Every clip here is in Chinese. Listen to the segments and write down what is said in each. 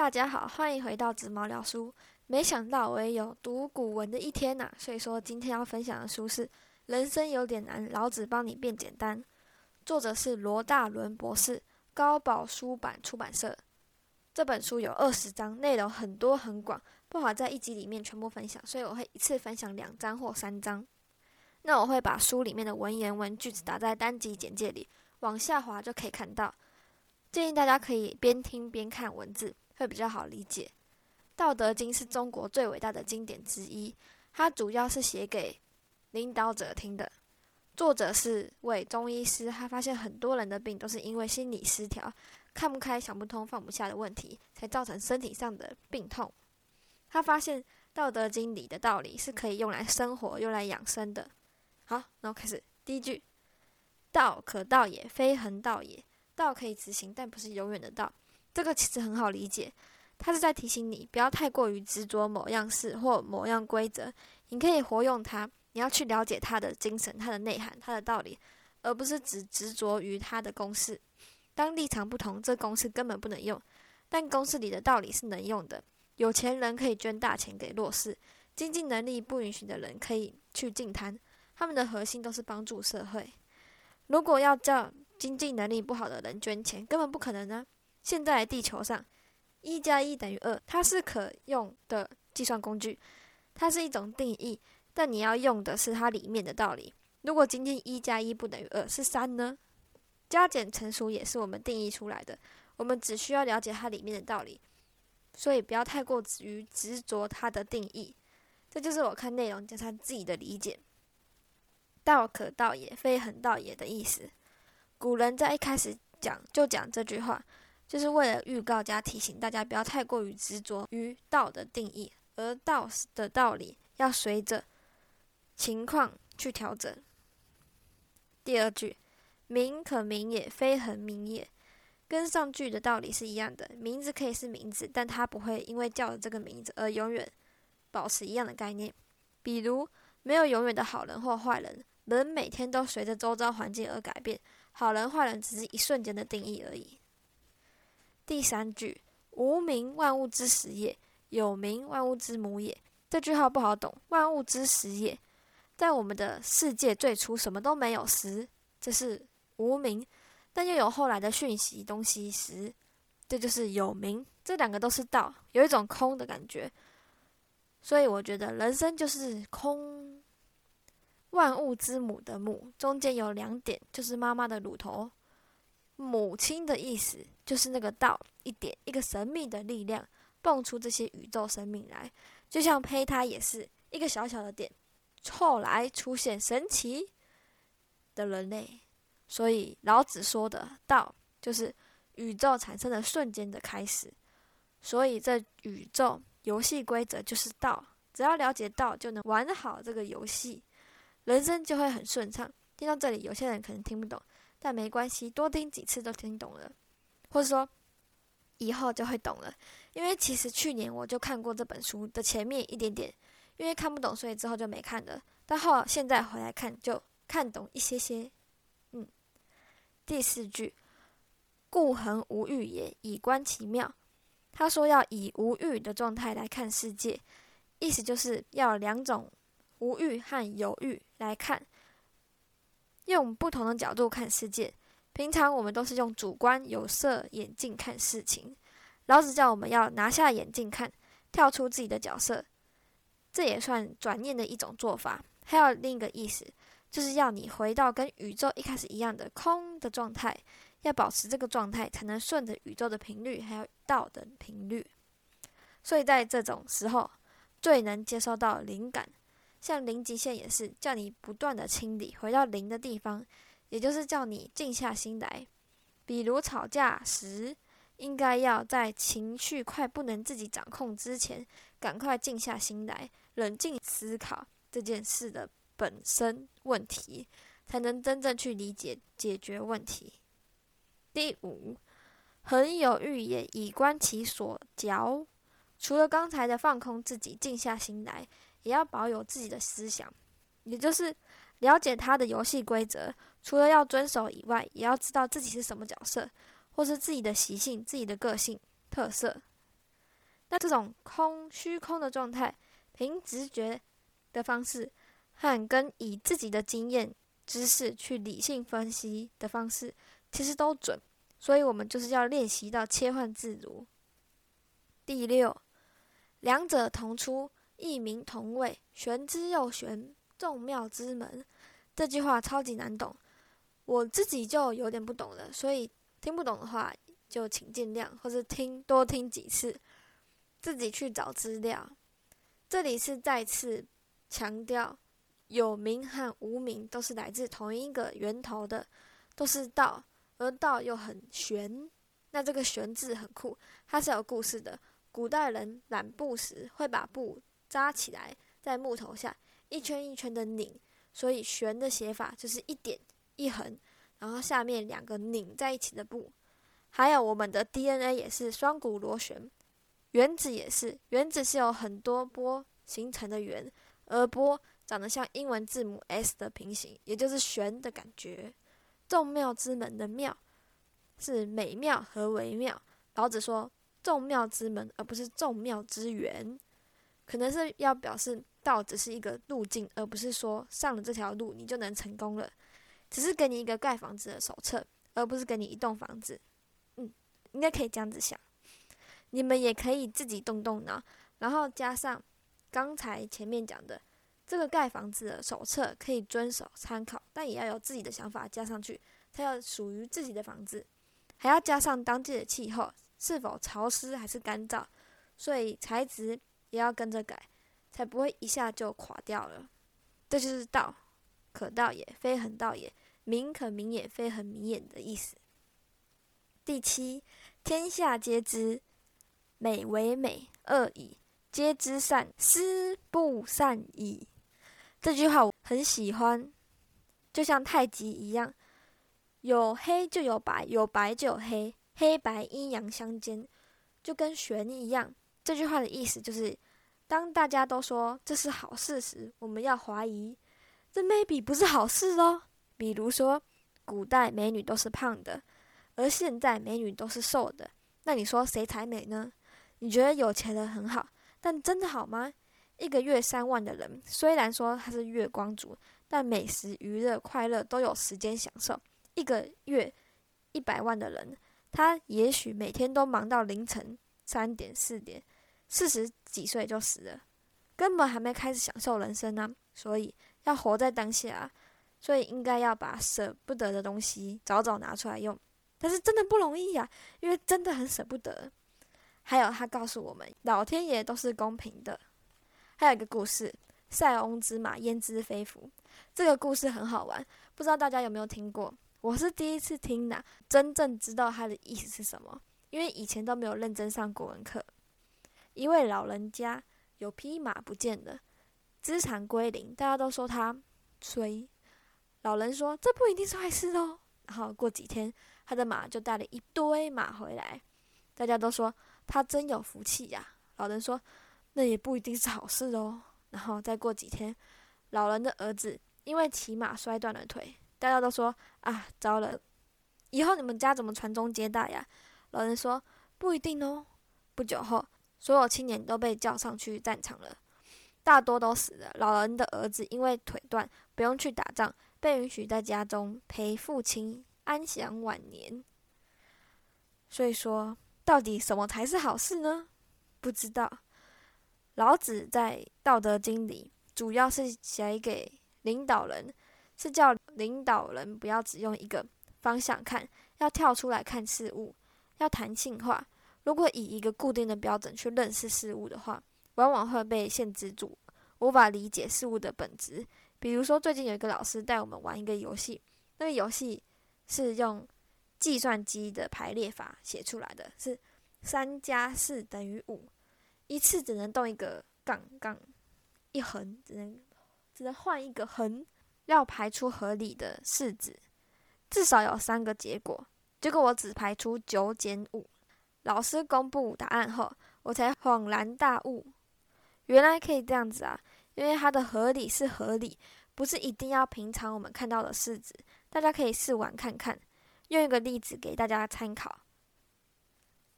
大家好，欢迎回到紫毛聊书。没想到我也有读古文的一天呐，所以说今天要分享的书是《人生有点难，老子帮你变简单》，作者是罗大伦博士，高宝书版出版社。这本书有二十章，内容很多很广，不好在一集里面全部分享，所以我会一次分享两章或三章。那我会把书里面的文言文句子打在单集简介里，往下滑就可以看到。建议大家可以边听边看文字。会比较好理解，《道德经》是中国最伟大的经典之一，它主要是写给领导者听的。作者是位中医师，他发现很多人的病都是因为心理失调、看不开、想不通、放不下的问题，才造成身体上的病痛。他发现《道德经》里的道理是可以用来生活、用来养生的。好，然后开始第一句：“道可道也，非恒道也。道可以执行，但不是永远的道。”这个其实很好理解，他是在提醒你不要太过于执着某样事或某样规则。你可以活用它，你要去了解它的精神、它的内涵、它的道理，而不是只执着于它的公式。当立场不同，这公式根本不能用。但公式里的道理是能用的。有钱人可以捐大钱给弱势，经济能力不允许的人可以去净滩，他们的核心都是帮助社会。如果要叫经济能力不好的人捐钱，根本不可能呢。现在地球上，一加一等于二，它是可用的计算工具，它是一种定义，但你要用的是它里面的道理。如果今天一加一不等于二，是三呢？加减乘除也是我们定义出来的，我们只需要了解它里面的道理，所以不要太过于执着它的定义。这就是我看内容加上自己的理解。道可道也，非恒道也的意思。古人在一开始讲就讲这句话。就是为了预告加提醒大家，不要太过于执着于道的定义，而道的道理要随着情况去调整。第二句，名可名也，非恒名也，跟上句的道理是一样的。名字可以是名字，但它不会因为叫了这个名字而永远保持一样的概念。比如，没有永远的好人或坏人，人每天都随着周遭环境而改变，好人坏人只是一瞬间的定义而已。第三句，无名，万物之始也；有名，万物之母也。这句话不好懂。万物之始也，在我们的世界最初什么都没有时，这是无名；但又有后来的讯息东西时，这就是有名。这两个都是道，有一种空的感觉。所以我觉得人生就是空。万物之母的母，中间有两点，就是妈妈的乳头。母亲的意思就是那个道一点一个神秘的力量蹦出这些宇宙生命来，就像胚胎也是一个小小的点，后来出现神奇的人类。所以老子说的道就是宇宙产生的瞬间的开始。所以这宇宙游戏规则就是道，只要了解道就能玩好这个游戏，人生就会很顺畅。听到这里，有些人可能听不懂。但没关系，多听几次都听懂了，或者说以后就会懂了。因为其实去年我就看过这本书的前面一点点，因为看不懂，所以之后就没看了。但后现在回来看，就看懂一些些。嗯，第四句，故恒无欲也，以观其妙。他说要以无欲的状态来看世界，意思就是要两种无欲和有欲来看。用不同的角度看世界。平常我们都是用主观有色眼镜看事情，老子叫我们要拿下眼镜看，跳出自己的角色，这也算转念的一种做法。还有另一个意思，就是要你回到跟宇宙一开始一样的空的状态，要保持这个状态，才能顺着宇宙的频率，还有道的频率。所以在这种时候，最能接收到灵感。像零极限也是叫你不断的清理，回到零的地方，也就是叫你静下心来。比如吵架时，应该要在情绪快不能自己掌控之前，赶快静下心来，冷静思考这件事的本身问题，才能真正去理解解决问题。第五，恒有欲也，以观其所嚼。除了刚才的放空自己，静下心来。也要保有自己的思想，也就是了解他的游戏规则。除了要遵守以外，也要知道自己是什么角色，或是自己的习性、自己的个性特色。那这种空虚空的状态，凭直觉的方式，和跟以自己的经验知识去理性分析的方式，其实都准。所以我们就是要练习到切换自如。第六，两者同出，异名同谓，玄之又玄，众妙之门。这句话超级难懂，我自己就有点不懂了，所以听不懂的话就请见谅，或者听多听几次，自己去找资料。这里是再次强调，有名和无名都是来自同一个源头的，都是道。而道又很玄，那这个“玄”字很酷，它是有故事的。古代人染布时会把布扎起来在木头下，一圈一圈的拧，所以“旋”的写法就是一点一横，然后下面两个拧在一起的布。还有我们的 DNA 也是双股螺旋，原子也是，原子是有很多波形成的圆，而波长得像英文字母 S 的平行，也就是旋的感觉。众妙之门的妙是美妙和微妙。老子说众妙之门，而不是众妙之源，可能是要表示道只是一个路径，而不是说上了这条路你就能成功了。只是给你一个盖房子的手册，而不是给你一栋房子。嗯，应该可以这样子想。你们也可以自己动动脑，然后加上刚才前面讲的。这个盖房子的手册可以遵守参考，但也要有自己的想法加上去，才要属于自己的房子。还要加上当地的气候是否潮湿还是干燥，所以材质也要跟着改，才不会一下就垮掉了。这就是道，可道也，非恒道也；名可名也，非恒名也的意思。第七，天下皆知，美为美，恶已；皆知善，思不善已。这句话我很喜欢，就像太极一样，有黑就有白，有白就有黑，黑白阴阳相间，就跟玄一样。这句话的意思就是，当大家都说这是好事时，我们要怀疑，这 maybe 不是好事哦。比如说，古代美女都是胖的，而现在美女都是瘦的，那你说谁才美呢？你觉得有钱人很好，但真的好吗？一个月三万的人，虽然说他是月光族，但美食、娱乐、快乐都有时间享受。一个月一百万的人，他也许每天都忙到凌晨三点、四点，四十几岁就死了，根本还没开始享受人生呢。所以要活在当下，所以应该要把舍不得的东西早早拿出来用。但是真的不容易呀，因为真的很舍不得。还有他告诉我们，老天爷都是公平的。还有一个故事，塞翁之马焉知非福。这个故事很好玩，不知道大家有没有听过？我是第一次听的，真正知道它的意思是什么，因为以前都没有认真上国文课。一位老人家有匹马不见了，资产归零，大家都说他衰。老人说这不一定是坏事哦。然后过几天，他的马就带了一堆马回来，大家都说他真有福气呀。老人说。那也不一定是好事哦。然后再过几天，老人的儿子因为骑马摔断了腿，大家都说啊，糟了，以后你们家怎么传宗接代呀？老人说不一定哦。不久后，所有青年都被叫上去战场了，大多都死了。老人的儿子因为腿断，不用去打仗，被允许在家中陪父亲安享晚年。所以说，到底什么才是好事呢？不知道。老子在《道德经》里主要是写给领导人，是叫领导人不要只用一个方向看，要跳出来看事物，要弹性化。如果以一个固定的标准去认识事物的话，往往会被限制住，无法理解事物的本质。比如说，最近有一个老师带我们玩一个游戏，那个游戏是用计算机的排列法写出来的，是三加四等于五。一次只能动一个杠杠，一横只能只能换一个横，要排出合理的式子，至少有三个结果。结果我只排出九减五。老师公布答案后，我才恍然大悟，原来可以这样子啊！因为它的合理是合理，不是一定要平常我们看到的式子。大家可以试玩看看，用一个例子给大家参考。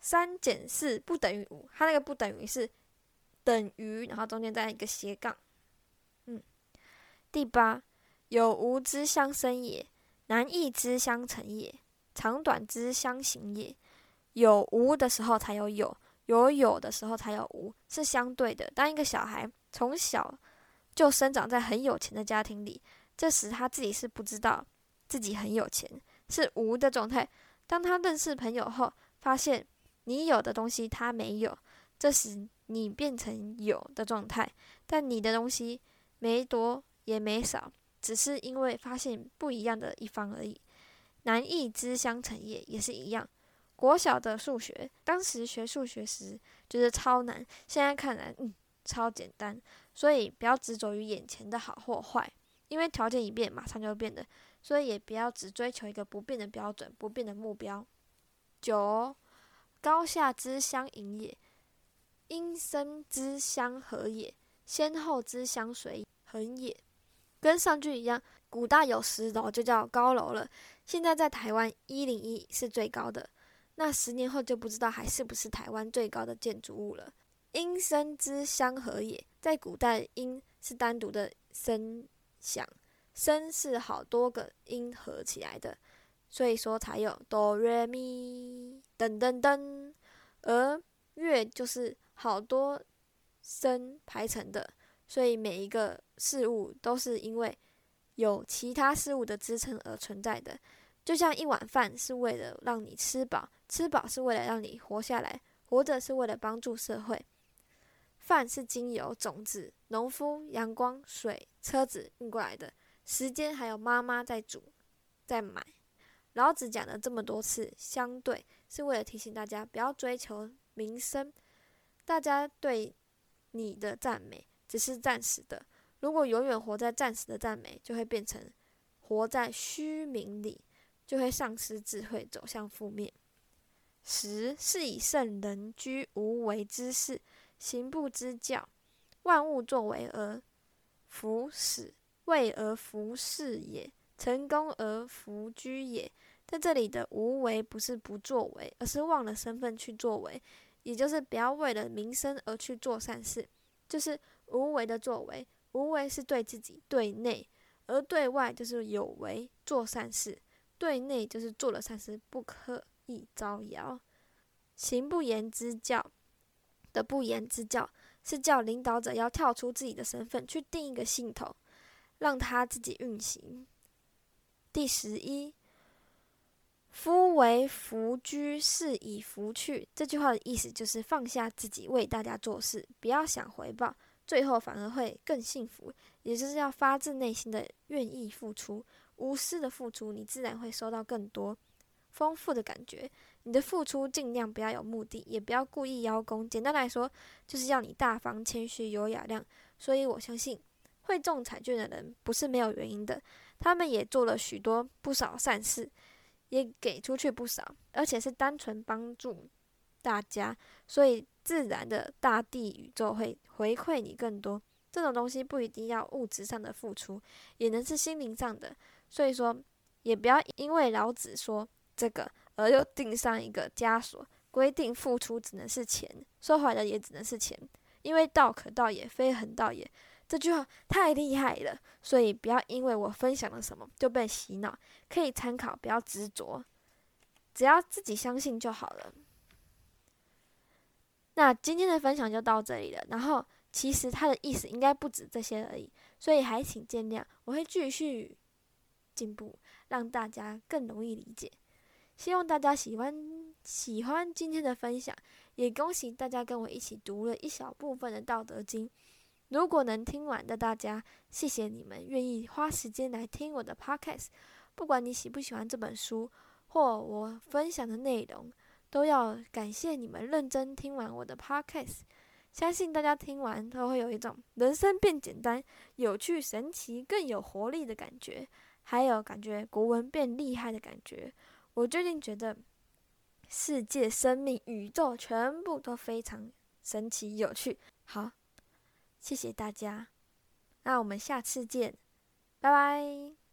三减四不等于五，它那个不等于是等于，然后中间再一个斜杠。嗯，第八，有无之相生也，难易之相成也，长短之相形也。有无的时候才有有，有有的时候才有无，是相对的。当一个小孩从小就生长在很有钱的家庭里，这时他自己是不知道自己很有钱，是无的状态。当他认识朋友后，发现你有的东西他没有，这时你变成有的状态，但你的东西没多也没少，只是因为发现不一样的一方而已。难易之相成也，也是一样。国小的数学，当时学数学时觉得超难，现在看来，嗯，超简单。所以不要执着于眼前的好或坏，因为条件一变，马上就变的。所以也不要只追求一个不变的标准、不变的目标。九，高下之相迎也，阴生之相合也，先后之相随恒也。跟上句一样，古代有十楼就叫高楼了。现在在台湾一零一是最高的。那十年后就不知道还是不是台湾最高的建筑物了。音声之相合也，在古代音是单独的声响，声是好多个音合起来的，所以说才有哆瑞咪噔噔噔。而乐就是好多声排成的，所以每一个事物都是因为有其他事物的支撑而存在的。就像一碗饭是为了让你吃饱，吃饱是为了让你活下来，活着是为了帮助社会。饭是经由种子、农夫、阳光、水、车子运过来的，时间还有妈妈在煮、在买。老子讲了这么多次，相对是为了提醒大家不要追求名声。大家对你的赞美只是暂时的，如果永远活在暂时的赞美，就会变成活在虚名里。就会丧失智慧，走向负面。十是以圣人居无为之事，行不知教，万物作为而弗始，为而弗事也，成功而弗居也。在这里的无为不是不作为，而是忘了身份去作为，也就是不要为了名声而去做善事，就是无为的作为。无为是对自己对内，而对外就是有为做善事。对内就是做了善事，不可以招摇；行不言之教的不言之教，是叫领导者要跳出自己的身份，去定一个系统，让他自己运行。第十一，夫为弗居，是以弗去。这句话的意思就是放下自己，为大家做事，不要想回报，最后反而会更幸福。也就是要发自内心的愿意付出。无私的付出，你自然会收到更多丰富的感觉。你的付出尽量不要有目的，也不要故意邀功。简单来说，就是要你大方、谦虚、有雅量。所以我相信，会中彩券的人不是没有原因的。他们也做了许多不少善事，也给出去不少，而且是单纯帮助大家。所以自然的大地宇宙会回馈你更多。这种东西不一定要物质上的付出，也能是心灵上的。所以说，也不要因为老子说这个而又定上一个枷锁，规定付出只能是钱，收回来也只能是钱。因为道可道也，非恒道也。这句话太厉害了，所以不要因为我分享了什么就被洗脑，可以参考，不要执着，只要自己相信就好了。那今天的分享就到这里了。然后，其实它的意思应该不止这些而已，所以还请见谅，我会继续。进步，让大家更容易理解。希望大家喜欢喜欢今天的分享，也恭喜大家跟我一起读了一小部分的《道德经》。如果能听完的大家，谢谢你们愿意花时间来听我的 podcast。不管你喜不喜欢这本书或我分享的内容，都要感谢你们认真听完我的 podcast。相信大家听完都会有一种人生变简单、有趣、神奇、更有活力的感觉。还有感觉国文变厉害的感觉，我最近觉得世界、生命、宇宙全部都非常神奇有趣。好，谢谢大家，那我们下次见，拜拜。